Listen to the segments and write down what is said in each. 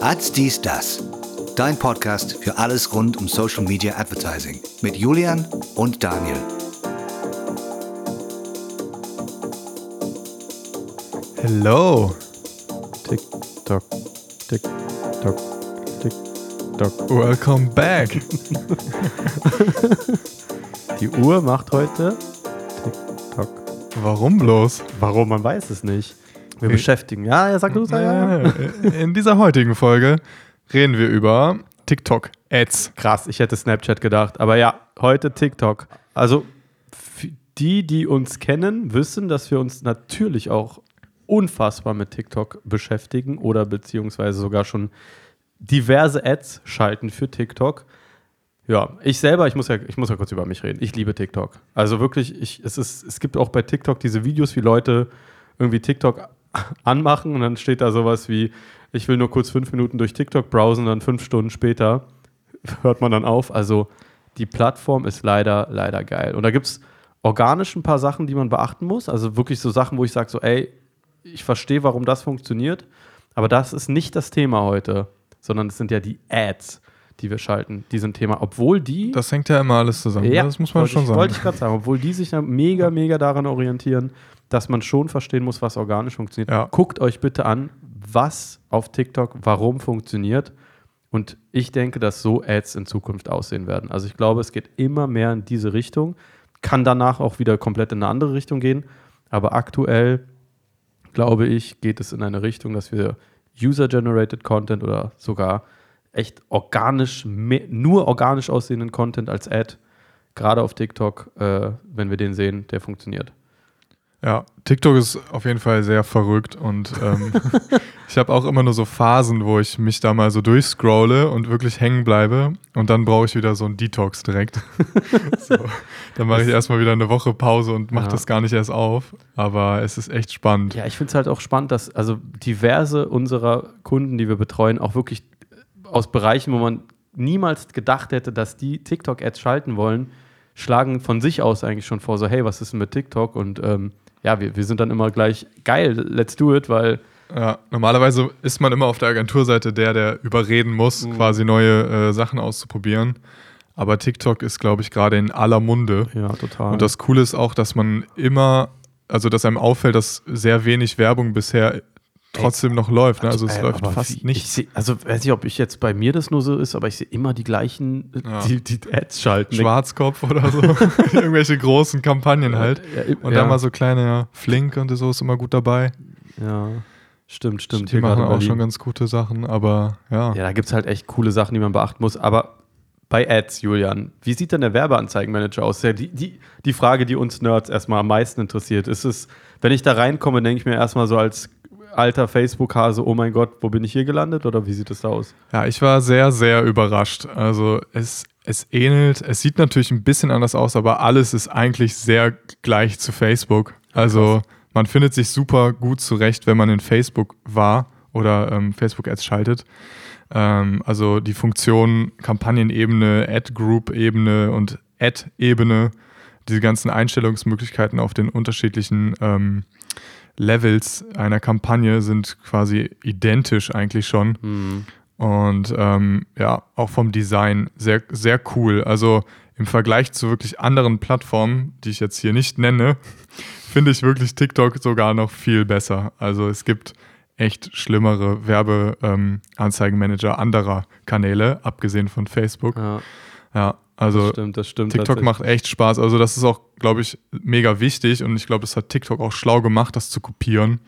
Ads dies das. Dein Podcast für alles rund um Social Media Advertising mit Julian und Daniel. Hello. Tick tock, tick tock, tick tock. Welcome back. Die Uhr macht heute Tick Tock. Warum bloß? Warum? Man weiß es nicht. Wir beschäftigen. Ja, ja, sag du, sag ja. Ja, in dieser heutigen Folge reden wir über TikTok-Ads. Krass, ich hätte Snapchat gedacht. Aber ja, heute TikTok. Also die, die uns kennen, wissen, dass wir uns natürlich auch unfassbar mit TikTok beschäftigen oder beziehungsweise sogar schon diverse Ads schalten für TikTok. Ja, ich selber, ich muss ja, ich muss ja kurz über mich reden. Ich liebe TikTok. Also wirklich, ich, es, ist, es gibt auch bei TikTok diese Videos, wie Leute irgendwie TikTok anmachen und dann steht da sowas wie, ich will nur kurz fünf Minuten durch TikTok browsen, dann fünf Stunden später hört man dann auf. Also die Plattform ist leider, leider geil. Und da gibt es organisch ein paar Sachen, die man beachten muss. Also wirklich so Sachen, wo ich sage, so, ey, ich verstehe, warum das funktioniert, aber das ist nicht das Thema heute, sondern es sind ja die Ads, die wir schalten, die sind Thema, obwohl die Das hängt ja immer alles zusammen. ne? das muss man schon ich, sagen. Wollte ich gerade sagen, obwohl die sich ja mega, mega daran orientieren, dass man schon verstehen muss, was organisch funktioniert. Ja. Guckt euch bitte an, was auf TikTok warum funktioniert. Und ich denke, dass so Ads in Zukunft aussehen werden. Also ich glaube, es geht immer mehr in diese Richtung. Kann danach auch wieder komplett in eine andere Richtung gehen. Aber aktuell, glaube ich, geht es in eine Richtung, dass wir User-Generated Content oder sogar echt organisch, mehr, nur organisch aussehenden Content als Ad, gerade auf TikTok, äh, wenn wir den sehen, der funktioniert. Ja, TikTok ist auf jeden Fall sehr verrückt und ähm, ich habe auch immer nur so Phasen, wo ich mich da mal so durchscrolle und wirklich hängen bleibe und dann brauche ich wieder so einen Detox direkt. so, dann mache ich erstmal wieder eine Woche Pause und mache Ja. das gar nicht erst auf, aber es ist echt spannend. Ja, ich finde es halt auch spannend, dass also diverse unserer Kunden, die wir betreuen, auch wirklich aus Bereichen, wo man niemals gedacht hätte, dass die TikTok-Ads schalten wollen, schlagen von sich aus eigentlich schon vor, so hey, was ist denn mit TikTok? Und ähm, ja, wir, wir sind dann immer gleich, geil, let's do it, weil Ja, normalerweise ist man immer auf der Agenturseite der, der überreden muss, Mhm. quasi neue äh, Sachen auszuprobieren. Aber TikTok ist, glaube ich, gerade in aller Munde. ja, total. Und das Coole ist auch, dass man immer, also dass einem auffällt, dass sehr wenig Werbung bisher trotzdem noch läuft. Ne? Also es Äh, läuft fast. Ich seh, also weiß nicht, ob ich jetzt bei mir das nur so ist, aber ich sehe immer die gleichen, Ja. die, die Ads schalten. Schwarzkopf oder so. Irgendwelche großen Kampagnen halt. Und ja. dann mal so kleine, ja, Flink und so ist immer gut dabei. Ja, stimmt, stimmt. Die machen auch schon ganz gute Sachen, aber ja. Ja, da gibt es halt echt coole Sachen, die man beachten muss. Aber bei Ads, Julian, wie sieht denn der Werbeanzeigenmanager aus? Ja, die, die, die Frage, die uns Nerds erstmal am meisten interessiert, ist es, wenn ich da reinkomme, denke ich mir erstmal so als alter Facebook-Hase, oh mein Gott, wo bin ich hier gelandet? Oder wie sieht es da aus? Ja, ich war sehr, sehr überrascht. Also es, es ähnelt, es sieht natürlich ein bisschen anders aus, aber alles ist eigentlich sehr gleich zu Facebook. Also man findet sich super gut zurecht, wenn man in Facebook war oder ähm, Facebook-Ads schaltet. Ähm, also die Funktion Kampagnenebene, Ad-Group-Ebene und Ad-Ebene, diese ganzen Einstellungsmöglichkeiten auf den unterschiedlichen ähm, Levels einer Kampagne sind quasi identisch eigentlich schon. Hm. Und ähm, ja, auch vom Design sehr, sehr cool. Also im Vergleich zu wirklich anderen Plattformen, die ich jetzt hier nicht nenne, finde ich wirklich TikTok sogar noch viel besser. Also es gibt echt schlimmere Werbeanzeigenmanager anderer Kanäle, abgesehen von Facebook. Ja, Ja, das also stimmt, das stimmt. TikTok macht echt Spaß. Also das ist auch, glaube ich, mega wichtig und ich glaube, das hat TikTok auch schlau gemacht, das zu kopieren,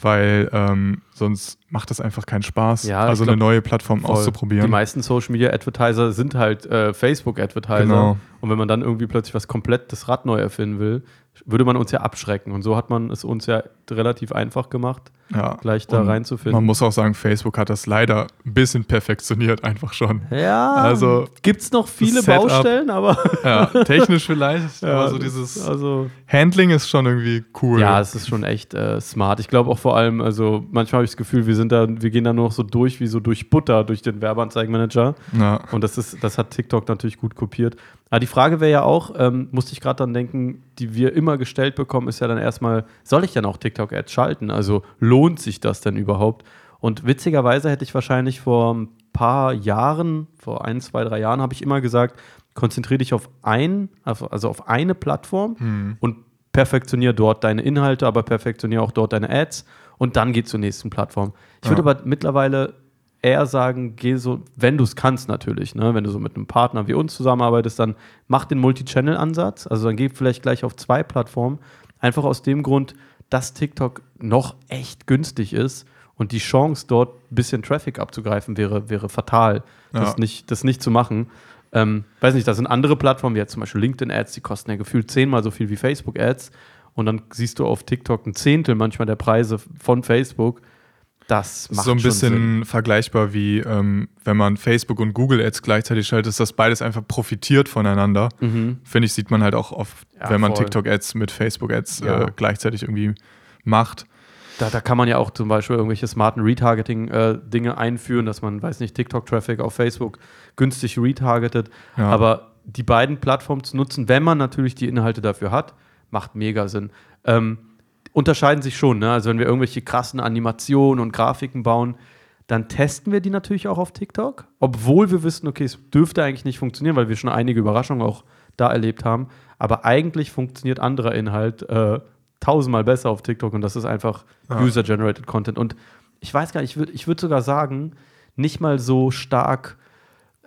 weil ähm, sonst macht das einfach keinen Spaß, Ja, also glaub, eine neue Plattform Voll. auszuprobieren. Die meisten Social Media Advertiser sind halt äh, Facebook Advertiser. Genau. Und wenn man dann irgendwie plötzlich was komplett das Rad neu erfinden will, würde man uns ja abschrecken. Und so hat man es uns ja relativ einfach gemacht, ja. gleich da reinzufinden. Man muss auch sagen, Facebook hat das leider ein bisschen perfektioniert, einfach schon. Ja, Also, gibt es noch viele Setup- Baustellen, aber Ja, technisch vielleicht, aber so dieses also Handling ist schon irgendwie cool. ja, es ist schon echt äh, smart. Ich glaube auch vor allem, also manchmal habe ich das Gefühl, wir sind da, wir gehen da nur noch so durch wie so durch Butter durch den Werbeanzeigenmanager. ja. Und das ist, das hat TikTok natürlich gut kopiert. Aber die Frage wäre ja auch, ähm, musste ich gerade dann denken, die wir immer gestellt bekommen, ist ja dann erstmal, soll ich dann auch TikTok-Ads schalten? Also lohnt sich das denn überhaupt? Und witzigerweise hätte ich wahrscheinlich vor ein paar Jahren, vor ein, zwei, drei Jahren, habe ich immer gesagt, konzentriere dich auf ein, also auf eine Plattform Hm. und perfektioniere dort deine Inhalte, aber perfektioniere auch dort deine Ads und dann geh zur nächsten Plattform. Ich würde Ja. aber mittlerweile eher sagen, geh so, wenn du es kannst natürlich, ne? wenn du so mit einem Partner wie uns zusammenarbeitest, dann mach den Multi-Channel-Ansatz, also dann geh vielleicht gleich auf zwei Plattformen, einfach aus dem Grund, dass TikTok noch echt günstig ist und die Chance, dort ein bisschen Traffic abzugreifen, wäre, wäre fatal, das, Ja. nicht, das nicht zu machen. Ähm, weiß nicht, da sind andere Plattformen, wie jetzt zum Beispiel LinkedIn-Ads, die kosten ja gefühlt zehnmal so viel wie Facebook-Ads. Und dann siehst du auf TikTok ein Zehntel manchmal der Preise von Facebook. Das macht so ein bisschen vergleichbar wie ähm, wenn man Facebook und Google Ads gleichzeitig schaltet, ist das beides einfach profitiert voneinander. Mhm. Finde ich, sieht man halt auch oft, Ja, wenn man voll. TikTok Ads mit Facebook Ads Ja. äh, gleichzeitig irgendwie macht. Da, da kann man ja auch zum Beispiel irgendwelche smarten Retargeting-Dinge einführen, dass man, weiß nicht, TikTok-Traffic auf Facebook günstig retargetet. Ja. Aber die beiden Plattformen zu nutzen, wenn man natürlich die Inhalte dafür hat, macht mega Sinn. Ähm, unterscheiden sich schon, ne? Also wenn wir irgendwelche krassen Animationen und Grafiken bauen, dann testen wir die natürlich auch auf TikTok, obwohl wir wissen, okay, es dürfte eigentlich nicht funktionieren, weil wir schon einige Überraschungen auch da erlebt haben. Aber eigentlich funktioniert anderer Inhalt äh, tausendmal besser auf TikTok und das ist einfach Ja. User-Generated Content. Und ich weiß gar nicht, ich würde ich würd sogar sagen, nicht mal so stark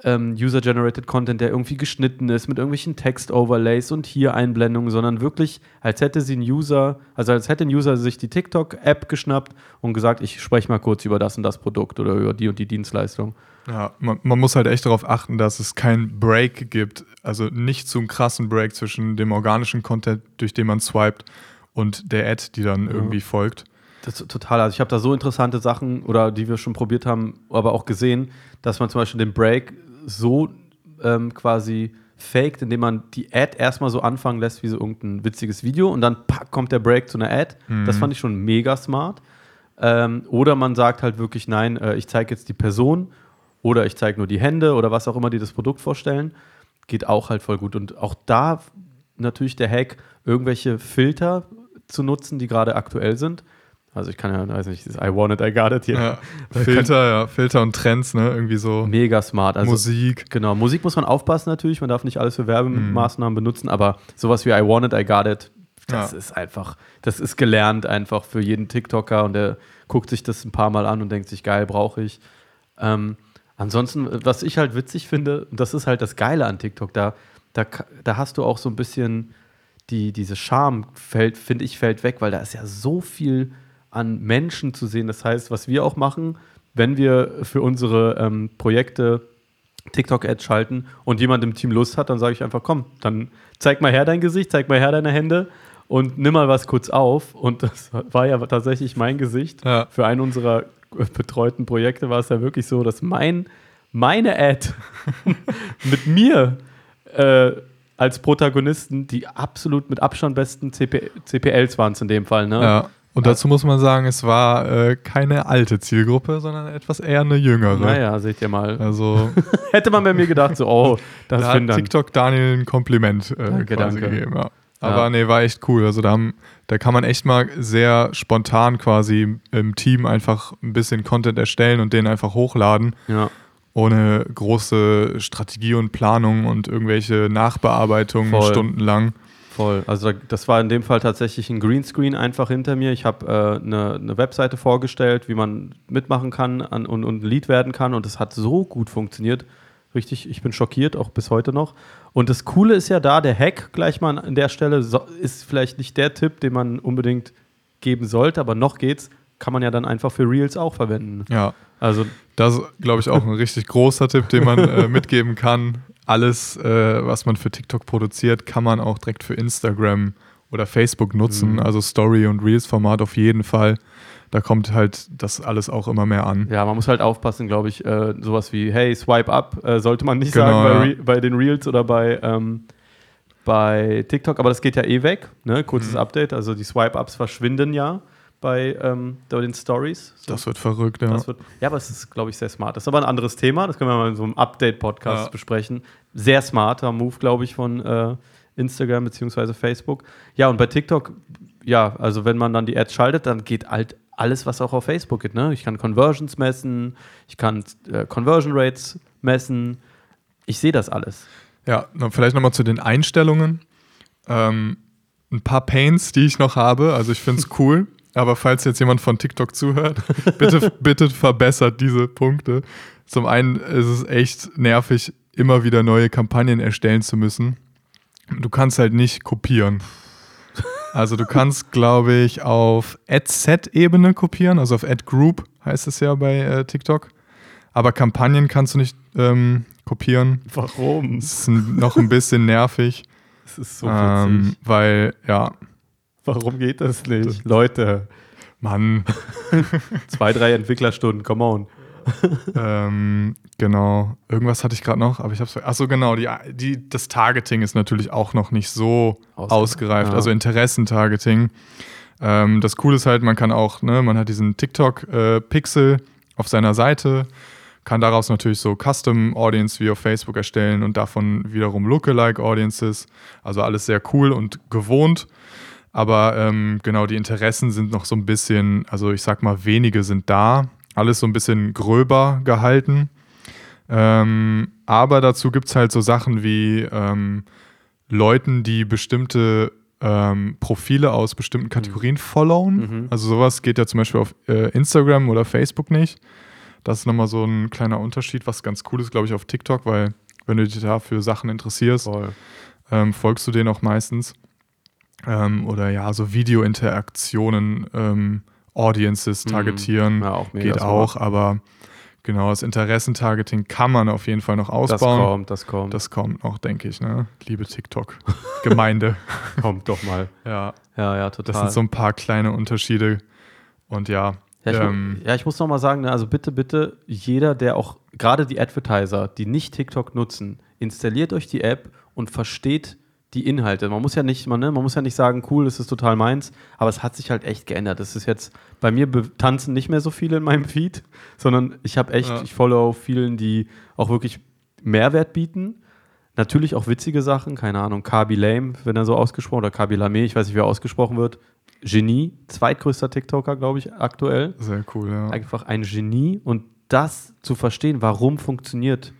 ähm, User-Generated Content, der irgendwie geschnitten ist mit irgendwelchen Text-Overlays und hier Einblendungen, sondern wirklich, als hätte sie ein User, also als hätte ein User sich die TikTok-App geschnappt und gesagt, ich spreche mal kurz über das und das Produkt oder über die und die Dienstleistung. Ja, man, man muss halt echt darauf achten, dass es keinen Break gibt, also nicht so einen krassen Break zwischen dem organischen Content, durch den man swiped, und der Ad, die dann irgendwie folgt. Das ist total. Also ich habe da so interessante Sachen oder die wir schon probiert haben, aber auch gesehen, dass man zum Beispiel den Break so ähm, quasi faked, indem man die Ad erstmal so anfangen lässt wie so irgendein witziges Video und dann pack, kommt der Break zu einer Ad. Das fand ich schon mega smart. Ähm, oder man sagt halt wirklich, nein, äh, ich zeige jetzt die Person oder ich zeige nur die Hände oder was auch immer, die das Produkt vorstellen. Geht auch halt voll gut. Und auch da natürlich der Hack, irgendwelche Filter zu nutzen, die gerade aktuell sind. Also ich kann ja, weiß nicht, dieses I want it, I got it hier. Ja, Filter, ja, Filter und Trends, ne? Irgendwie so Mega smart. Also Musik. Genau, Musik muss man aufpassen natürlich, man darf nicht alles für Werbemaßnahmen benutzen, aber sowas wie I want it, I got it, das Ja. ist einfach, das ist gelernt einfach für jeden TikToker und der guckt sich das ein paar Mal an und denkt sich, geil, brauche ich. Ähm, ansonsten, was ich halt witzig finde, und das ist halt das Geile an TikTok, da, da, da hast du auch so ein bisschen die, diese Charme, fällt, finde ich, fällt weg, weil da ist ja so viel an Menschen zu sehen. Das heißt, was wir auch machen, wenn wir für unsere ähm, Projekte TikTok-Ads schalten und jemand im Team Lust hat, dann sage ich einfach, komm, dann zeig mal her dein Gesicht, zeig mal her deine Hände und nimm mal was kurz auf. Und das war ja tatsächlich mein Gesicht. Ja. Für einen unserer betreuten Projekte war es ja wirklich so, dass mein, meine Ad mit mir äh, als Protagonisten die absolut mit Abstand besten CP, CPLs waren es in dem Fall. Ne? Ja. Und dazu muss man sagen, es war äh, keine alte Zielgruppe, sondern etwas eher eine jüngere. Naja, seht ihr mal. Also Hätte man bei mir gedacht, so, oh, das da hat ich. TikTok Daniel ein Kompliment äh, Danke, quasi danke. gegeben. Ja. Aber Ja. nee, war echt cool. Also da, haben, da kann man echt mal sehr spontan quasi im Team einfach ein bisschen Content erstellen und den einfach hochladen, Ja. ohne große Strategie und Planung und irgendwelche Nachbearbeitungen Voll. stundenlang. Voll. Also da- das war in dem Fall tatsächlich ein Greenscreen einfach hinter mir. Ich habe äh, eine, eine Webseite vorgestellt, wie man mitmachen kann an, und, und Lead werden kann und es hat so gut funktioniert. Richtig, ich bin schockiert, auch bis heute noch. Und das Coole ist ja da, der Hack gleich mal an der Stelle so, ist vielleicht nicht der Tipp, den man unbedingt geben sollte, aber noch geht's, kann man ja dann einfach für Reels auch verwenden. Ja, Also das ist, glaube ich, auch ein richtig großer Tipp, den man äh, mitgeben kann. Alles, äh, was man für TikTok produziert, kann man auch direkt für Instagram oder Facebook nutzen. Mhm. Also Story- und Reels-Format auf jeden Fall. Da kommt halt das alles auch immer mehr an. Ja, man muss halt aufpassen, glaube ich, äh, sowas wie, hey, swipe up, äh, sollte man nicht Genau, sagen bei, ja. Bei den Reels oder bei, ähm, bei TikTok, aber das geht ja eh weg, ne? Kurzes Mhm. Update, also die Swipe-Ups verschwinden ja bei, ähm, den Stories. So, Das wird verrückt, ja. wird, ja, aber es ist, glaube ich, sehr smart. Das ist aber ein anderes Thema, das können wir mal in so einem Update-Podcast Ja. besprechen. Sehr smarter Move, glaube ich, von äh, Instagram bzw. Facebook. Ja, und bei TikTok, ja, also wenn man dann die Ads schaltet, dann geht halt alles, was auch auf Facebook geht. Ne? Ich kann Conversions messen, ich kann äh, Conversion Rates messen. Ich sehe das alles. Ja, noch, vielleicht nochmal zu den Einstellungen. Ähm, ein paar Pains, die ich noch habe. Also ich finde es cool. Aber falls jetzt jemand von TikTok zuhört, bitte, bitte verbessert diese Punkte. Zum einen ist es echt nervig, immer wieder neue Kampagnen erstellen zu müssen. Du kannst halt nicht kopieren. Also du kannst, glaube ich, auf Ad-Set-Ebene kopieren, also auf Ad-Group heißt es ja bei äh, TikTok. Aber Kampagnen kannst du nicht ähm, kopieren. Warum? Das ist noch ein bisschen nervig. Das ist so ähm, weil, ja, Warum geht das nicht? Leute, Mann, zwei, drei Entwicklerstunden, come on. ähm, genau. Irgendwas hatte ich gerade noch, aber ich habe es. Achso, genau. Die, die, das Targeting ist natürlich auch noch nicht so Ausgereift. ausgereift. Ja. Also Interessentargeting. Ähm, das Coole ist halt, man kann auch, ne, man hat diesen TikTok-Pixel auf seiner Seite, kann daraus natürlich so Custom Audience wie auf Facebook erstellen und davon wiederum Lookalike Audiences. Also alles sehr cool und gewohnt. Aber ähm, genau, die Interessen sind noch so ein bisschen, also ich sag mal, wenige sind da. Alles so ein bisschen gröber gehalten. Ähm, aber dazu gibt es halt so Sachen wie ähm, Leuten, die bestimmte ähm, Profile aus bestimmten Kategorien followen. Mhm. Also sowas geht ja zum Beispiel auf äh, Instagram oder Facebook nicht. Das ist nochmal so ein kleiner Unterschied, was ganz cool ist, glaube ich, auf TikTok, weil wenn du dich da für Sachen interessierst, ähm, folgst du denen auch meistens. Ähm, oder ja, so Videointeraktionen, ähm, Audiences Mhm. targetieren, Ja, auch geht smart. auch, aber genau, das Interessentargeting kann man auf jeden Fall noch Das ausbauen. kommt, das kommt. Das kommt noch, denke ich, ne? Liebe TikTok-Gemeinde. kommt doch mal. ja, Ja, ja, total. das sind so ein paar kleine Unterschiede. Und ja, Ja, ich, ähm, ja, ich muss noch mal sagen, ne, also bitte, bitte, jeder, der auch, gerade die Advertiser, die nicht TikTok nutzen, installiert euch die App und versteht die Inhalte. Man muss ja nicht, man, ne, man muss ja nicht sagen, cool, das ist total meins, aber es hat sich halt echt geändert. Es ist jetzt, bei mir tanzen nicht mehr so viele in meinem Feed, sondern ich habe echt, Ja. ich follow vielen, die auch wirklich Mehrwert bieten. Natürlich auch witzige Sachen, keine Ahnung, Kabi Lame, wenn er so ausgesprochen, oder Kabi Lame, ich weiß nicht, wie er ausgesprochen wird. Genie, zweitgrößter TikToker, glaube ich, aktuell sehr cool, ja. einfach ein Genie und das zu verstehen, warum funktioniert,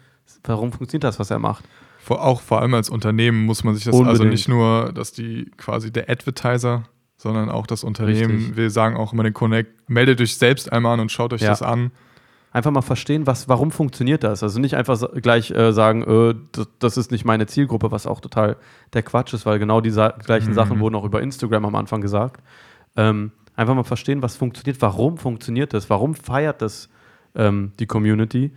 warum funktioniert das, was er macht. Vor, auch vor allem als Unternehmen muss man sich das, also Unbedingt. nicht nur, dass die quasi der Advertiser, sondern auch das Unternehmen. Richtig. Wir sagen auch immer den Connect, meldet euch selbst einmal an und schaut euch Ja. das an. Einfach mal verstehen, was, warum funktioniert das. Also nicht einfach gleich äh, sagen, äh, das, das ist nicht meine Zielgruppe, was auch total der Quatsch ist, weil genau die gleichen Mhm. Sachen wurden auch über Instagram am Anfang gesagt. Ähm, einfach mal verstehen, was funktioniert, warum funktioniert das, warum feiert das ähm, die Community.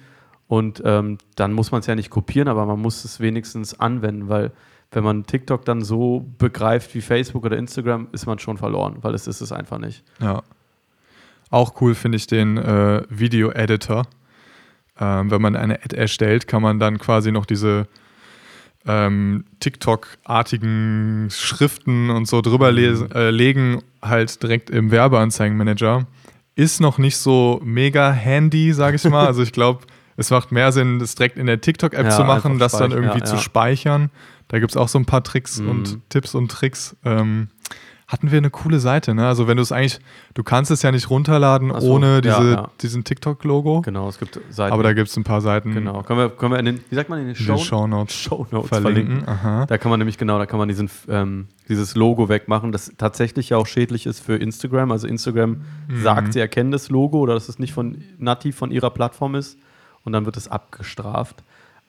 Und ähm, dann muss man es ja nicht kopieren, aber man muss es wenigstens anwenden, weil wenn man TikTok dann so begreift wie Facebook oder Instagram, ist man schon verloren, weil es ist es einfach nicht. Ja. Auch cool finde ich den äh, Video-Editor. Ähm, wenn man eine Ad erstellt, kann man dann quasi noch diese ähm, TikTok-artigen Schriften und so drüber lesen, äh, legen, halt direkt im Werbeanzeigenmanager. Ist noch nicht so mega handy, sage ich mal. Also ich glaube, es macht mehr Sinn, das direkt in der TikTok-App Ja, zu machen, das dann irgendwie ja, zu speichern. Da gibt es auch so ein paar Tricks Mhm. und Tipps und Tricks. Ähm, hatten wir eine coole Seite, ne? Also wenn du es eigentlich, du kannst es ja nicht runterladen so, ohne diese, diesen TikTok-Logo. Genau, es gibt Seiten. Aber da gibt es ein paar Seiten, genau. Können wir, können wir in den, wie sagt man in den Show, Show Notes Shownotes verlinken. verlinken? Aha. Da kann man nämlich genau, da kann man diesen, ähm, dieses Logo wegmachen, das tatsächlich ja auch schädlich ist für Instagram. Also Instagram Mhm. sagt, sie erkennen das Logo oder dass es nicht von nativ von ihrer Plattform ist und dann wird es abgestraft.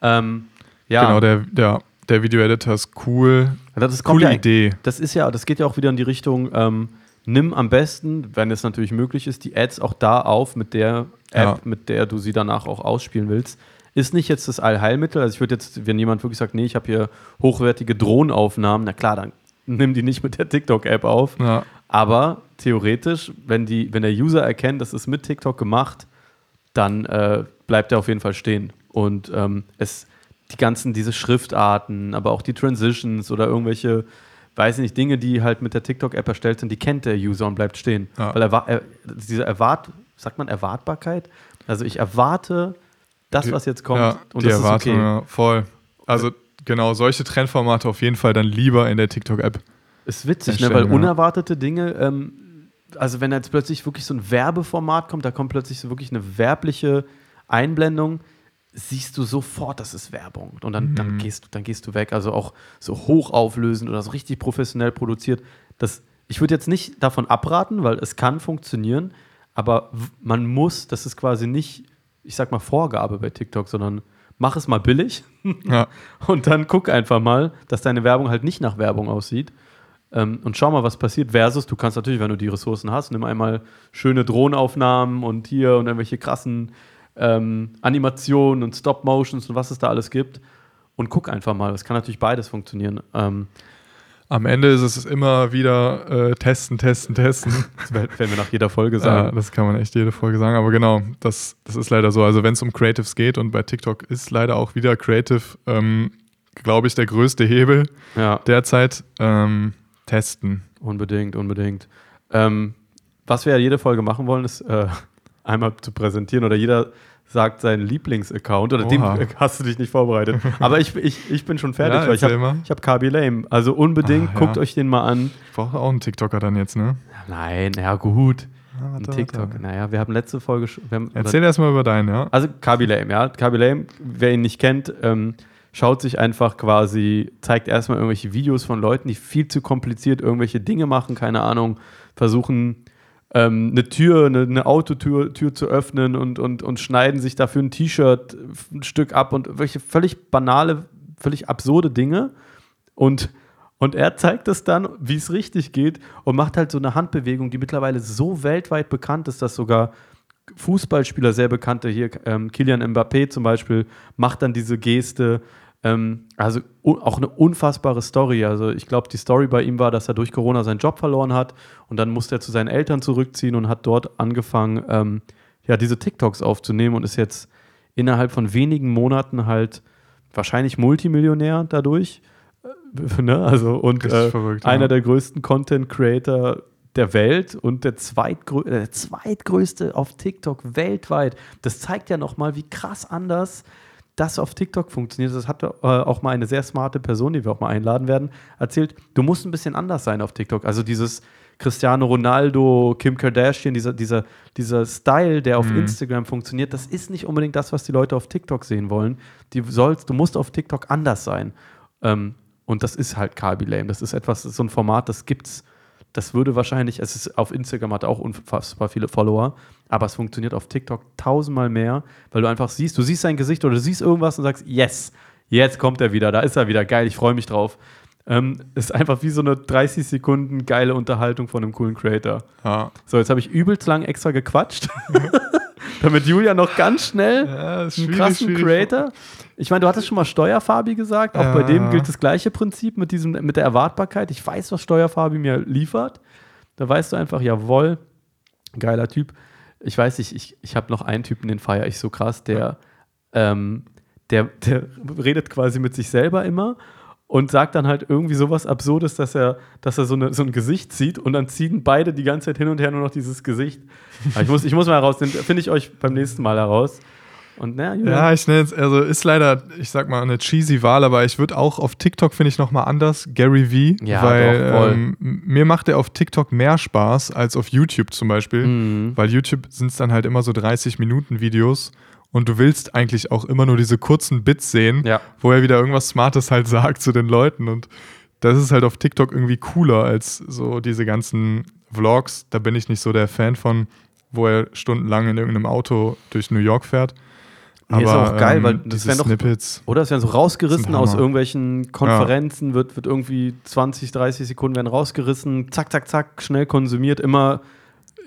Ähm, ja, Genau, der, der, der Video-Editor ist cool. das ist, Coole ja, Idee. Das ist ja, das geht ja auch wieder in die Richtung, ähm, nimm am besten, wenn es natürlich möglich ist, die Ads auch da auf mit der App, Ja. mit der du sie danach auch ausspielen willst. Ist nicht jetzt das Allheilmittel. Also ich würde jetzt, wenn jemand wirklich sagt, nee, ich habe hier hochwertige Drohnenaufnahmen, na klar, dann nimm die nicht mit der TikTok-App auf. Ja, Aber theoretisch, wenn, die, wenn der User erkennt, das ist mit TikTok gemacht, dann äh, bleibt er auf jeden Fall stehen. Und ähm, es, die ganzen, diese Schriftarten, aber auch die Transitions oder irgendwelche, weiß nicht, Dinge, die halt mit der TikTok-App erstellt sind, die kennt der User und bleibt stehen. Ja. Weil erwa er, diese Erwart, sagt man Erwartbarkeit? Also ich erwarte das, was jetzt kommt ja und die das Erwartung, ist okay. ja, voll. Also genau, solche Trendformate auf jeden Fall dann lieber in der TikTok-App. Ist witzig, ne? Weil ja. unerwartete Dinge ähm, also wenn jetzt plötzlich wirklich so ein Werbeformat kommt, da kommt plötzlich so wirklich eine werbliche Einblendung, siehst du sofort, das ist Werbung. Und dann, dann, gehst, du- dann gehst du weg. Also auch so hochauflösend oder so richtig professionell produziert. Das, ich würde jetzt nicht davon abraten, weil es kann funktionieren, aber man muss, das ist quasi nicht, ich sag mal, Vorgabe bei TikTok, sondern mach es mal billig Ja. und dann guck einfach mal, dass deine Werbung halt nicht nach Werbung aussieht. Ähm, und schau mal, was passiert. Versus, du kannst natürlich, wenn du die Ressourcen hast, nimm einmal schöne Drohnenaufnahmen und hier und irgendwelche krassen ähm, Animationen und Stop-Motions und was es da alles gibt. Und guck einfach mal. Das kann natürlich beides funktionieren. Ähm, Am Ende ist es immer wieder äh, testen, testen, testen. das werden wir nach jeder Folge Ja, sagen. das kann man echt jede Folge sagen. Aber genau, das, das ist leider so. Also wenn es um Creatives geht und bei TikTok ist leider auch wieder Creative, ähm, glaube ich, der größte Hebel Ja. derzeit. Ähm, testen. Unbedingt, unbedingt. Ähm, was wir ja jede Folge machen wollen, ist äh, einmal zu präsentieren oder jeder sagt seinen Lieblingsaccount oder dem Oha. hast du dich nicht vorbereitet. Aber ich, ich, ich bin schon fertig, Ja, weil ich habe hab KB Lame. Also unbedingt, Ah, ja. guckt euch den mal an. Ich brauche auch einen TikToker dann jetzt, ne? Nein, ja gut. Ah, Ein warte, TikTok. warte. Naja, wir haben letzte Folge schon. Erzähl erstmal über deinen, ja? also Kaby Lame, ja. Kaby Lame, wer ihn nicht kennt, ähm, schaut sich einfach quasi, zeigt erstmal irgendwelche Videos von Leuten, die viel zu kompliziert irgendwelche Dinge machen, keine Ahnung, versuchen ähm, eine Tür, eine, eine Autotür Tür zu öffnen und, und, und schneiden sich dafür ein T-Shirt ein Stück ab und welche völlig banale, völlig absurde Dinge. Und, und er zeigt es dann, wie es richtig geht und macht halt so eine Handbewegung, die mittlerweile so weltweit bekannt ist, dass sogar Fußballspieler, sehr bekannte hier, ähm, Kilian Mbappé zum Beispiel, macht dann diese Geste. Ähm, also auch eine unfassbare Story. Also ich glaube, die Story bei ihm war, dass er durch Corona seinen Job verloren hat und dann musste er zu seinen Eltern zurückziehen und hat dort angefangen, ähm, ja, diese TikToks aufzunehmen und ist jetzt innerhalb von wenigen Monaten halt wahrscheinlich Multimillionär dadurch. Äh, ne? Also und äh, verrückt, einer ja. der größten Content Creator der Welt und der, zweitgrö äh, der zweitgrößte auf TikTok weltweit. Das zeigt ja nochmal, wie krass anders das auf TikTok funktioniert. Das hat äh, auch mal eine sehr smarte Person, die wir auch mal einladen werden, erzählt. Du musst ein bisschen anders sein auf TikTok. Also dieses Cristiano Ronaldo, Kim Kardashian, dieser, dieser, dieser Style, der auf Instagram funktioniert, das ist nicht unbedingt das, was die Leute auf TikTok sehen wollen. Die sollst, du musst auf TikTok anders sein. Ähm, und das ist halt Kaby Lame. Das ist etwas, das ist so ein Format, das gibt's. Das würde wahrscheinlich, es ist auf Instagram hat er auch unfassbar viele Follower, aber es funktioniert auf TikTok tausendmal mehr, weil du einfach siehst, du siehst sein Gesicht oder du siehst irgendwas und sagst, yes, jetzt kommt er wieder, da ist er wieder, geil, ich freue mich drauf. Ähm, ist einfach wie so eine 30 Sekunden geile Unterhaltung von einem coolen Creator. Ja. So, jetzt habe ich übelst lang extra gequatscht, damit Julia noch ganz schnell Ja, einen krassen. Creator. Ich meine, du hattest schon mal Steuerfabi gesagt. Auch bei Ja. dem gilt das gleiche Prinzip mit, diesem, mit der Erwartbarkeit. Ich weiß, was Steuerfabi mir liefert. Da weißt du einfach, jawohl, geiler Typ. Ich weiß nicht, ich, ich habe noch einen Typen, den feiere ich so krass, der, ähm, der, der redet quasi mit sich selber immer und sagt dann halt irgendwie sowas Absurdes, dass er, dass er so, eine, so ein Gesicht zieht und dann ziehen beide die ganze Zeit hin und her nur noch dieses Gesicht. Aber ich muss, ich muss mal heraus, den finde ich euch beim nächsten Mal heraus. Und naja, Julian, Ja, ich nenne es, also ist leider, ich sag mal, eine cheesy Wahl, aber ich würde auch auf TikTok, finde ich, nochmal anders, Gary V. Ja, weil doch, voll. ähm, mir macht er auf TikTok mehr Spaß als auf YouTube zum Beispiel. Mhm. Weil YouTube sind es dann halt immer so 30 Minuten Videos und du willst eigentlich auch immer nur diese kurzen Bits sehen, Ja. wo er wieder irgendwas Smartes halt sagt zu den Leuten. Und das ist halt auf TikTok irgendwie cooler als so diese ganzen Vlogs. Da bin ich nicht so der Fan von, wo er stundenlang in irgendeinem Auto durch New York fährt. Nee, ist auch geil, weil das ähm, wären doch- Snippets. Oder es werden so rausgerissen aus irgendwelchen Konferenzen, wird, wird irgendwie 20, 30 Sekunden werden rausgerissen, zack, zack, zack, schnell konsumiert, immer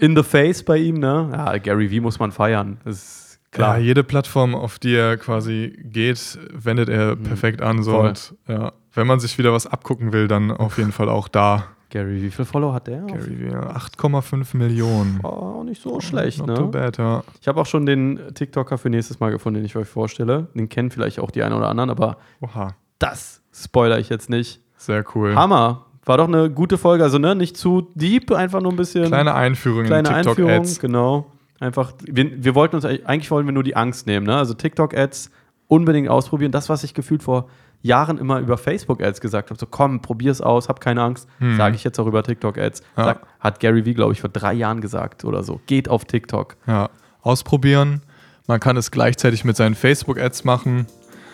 in the face bei ihm, ne? Ja, Gary V muss man feiern. Das ist klar. Ja, jede Plattform, auf die er quasi geht, wendet er perfekt an. So. Mhm. Und ja, wenn man sich wieder was abgucken will, dann auf jeden Fall auch da. Gary, wie viel Follower hat der? Gary V, 8,5 Millionen. Oh, auch nicht so schlecht, Not too ne? bad, ja. Ich habe auch schon den TikToker für nächstes Mal gefunden, den ich euch vorstelle. Den kennen vielleicht auch die einen oder anderen, aber Oha, das spoiler ich jetzt nicht. sehr cool. Hammer. War doch eine gute Folge, also ne, nicht zu deep, einfach nur ein bisschen Kleine Einführung kleine in TikTok-Ads. genau. Einfach, wir, wir wollten uns eigentlich wollen wir nur die Angst nehmen, ne? Also TikTok-Ads unbedingt ausprobieren. Das, was ich gefühlt vor Jahren immer über Facebook-Ads gesagt habe, so komm, probier's aus, hab keine Angst, sage ich jetzt auch über TikTok-Ads. Ja. Hat Gary Vee, glaube ich, vor drei Jahren gesagt oder so. Geht auf TikTok. Ja, ausprobieren. Man kann es gleichzeitig mit seinen Facebook-Ads machen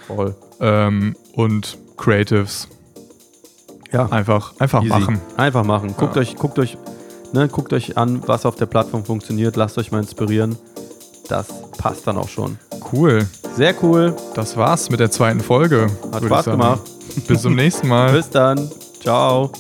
Voll. ähm, und Creatives. Ja. Einfach, einfach Easy. machen. Einfach machen. Guckt Ja. euch, guckt euch, ne, guckt euch an, was auf der Plattform funktioniert. Lasst euch mal inspirieren. Das passt dann auch schon. Cool. Sehr cool. Das war's mit der zweiten Folge. Hat Spaß gemacht. Bis zum nächsten Mal. Bis dann. Ciao.